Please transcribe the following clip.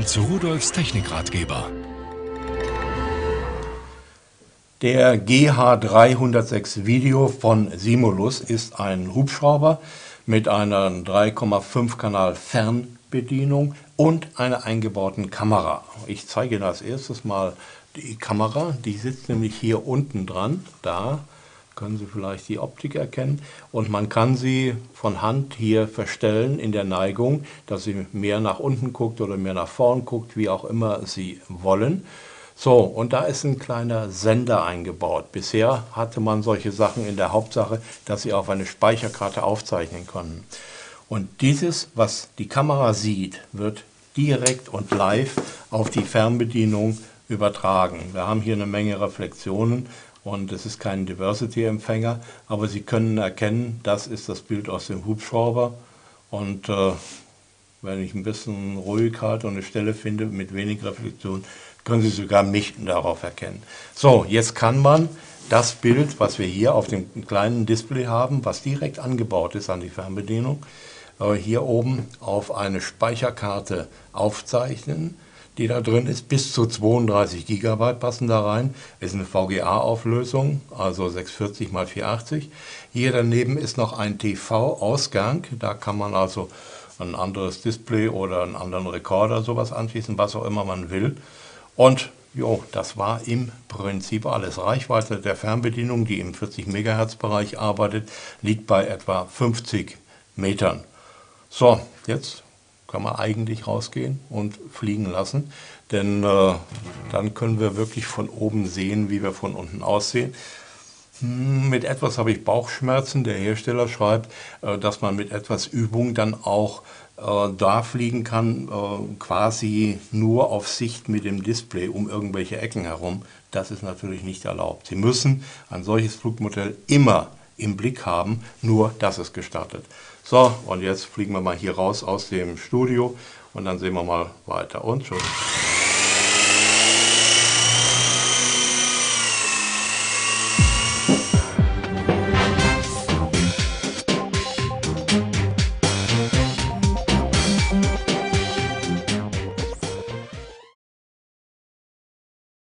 Willkommen zu Rudolfs Technikratgeber. Der GH306 Video von Simulus ist ein Hubschrauber mit einer 3,5 Kanal Fernbedienung und einer eingebauten Kamera. Ich zeige Ihnen als erstes mal die Kamera. Die sitzt nämlich hier unten dran, da können Sie vielleicht die Optik erkennen. Und man kann sie von Hand hier verstellen in der Neigung, dass sie mehr nach unten guckt oder mehr nach vorn guckt, wie auch immer Sie wollen. So, und da ist ein kleiner Sender eingebaut. Bisher hatte man solche Sachen in der Hauptsache, dass Sie auf eine Speicherkarte aufzeichnen konnten. Und dieses, was die Kamera sieht, wird direkt und live auf die Fernbedienung übertragen. Wir haben hier eine Menge Reflexionen und es ist kein Diversity-Empfänger, aber Sie können erkennen, das ist das Bild aus dem Hubschrauber und äh, wenn ich ein bisschen ruhig halte und eine Stelle finde mit wenig Reflexion, können Sie sogar mich darauf erkennen. So, jetzt kann man das Bild, was wir hier auf dem kleinen Display haben, was direkt angebaut ist an die Fernbedienung, äh, hier oben auf eine Speicherkarte aufzeichnen die da drin ist. Bis zu 32 GB passen da rein. Ist eine VGA-Auflösung, also 640 x 480. Hier daneben ist noch ein TV-Ausgang. Da kann man also ein anderes Display oder einen anderen Rekorder sowas anschließen, was auch immer man will. Und jo, das war im Prinzip alles. Reichweite der Fernbedienung, die im 40 MHz Bereich arbeitet, liegt bei etwa 50 Metern. So, jetzt kann man eigentlich rausgehen und fliegen lassen, denn äh, dann können wir wirklich von oben sehen, wie wir von unten aussehen. Hm, mit etwas habe ich Bauchschmerzen. Der Hersteller schreibt, äh, dass man mit etwas Übung dann auch äh, da fliegen kann, äh, quasi nur auf Sicht mit dem Display um irgendwelche Ecken herum. Das ist natürlich nicht erlaubt. Sie müssen ein solches Flugmodell immer im Blick haben, nur das ist gestattet. So, und jetzt fliegen wir mal hier raus aus dem Studio und dann sehen wir mal weiter. Und tschüss.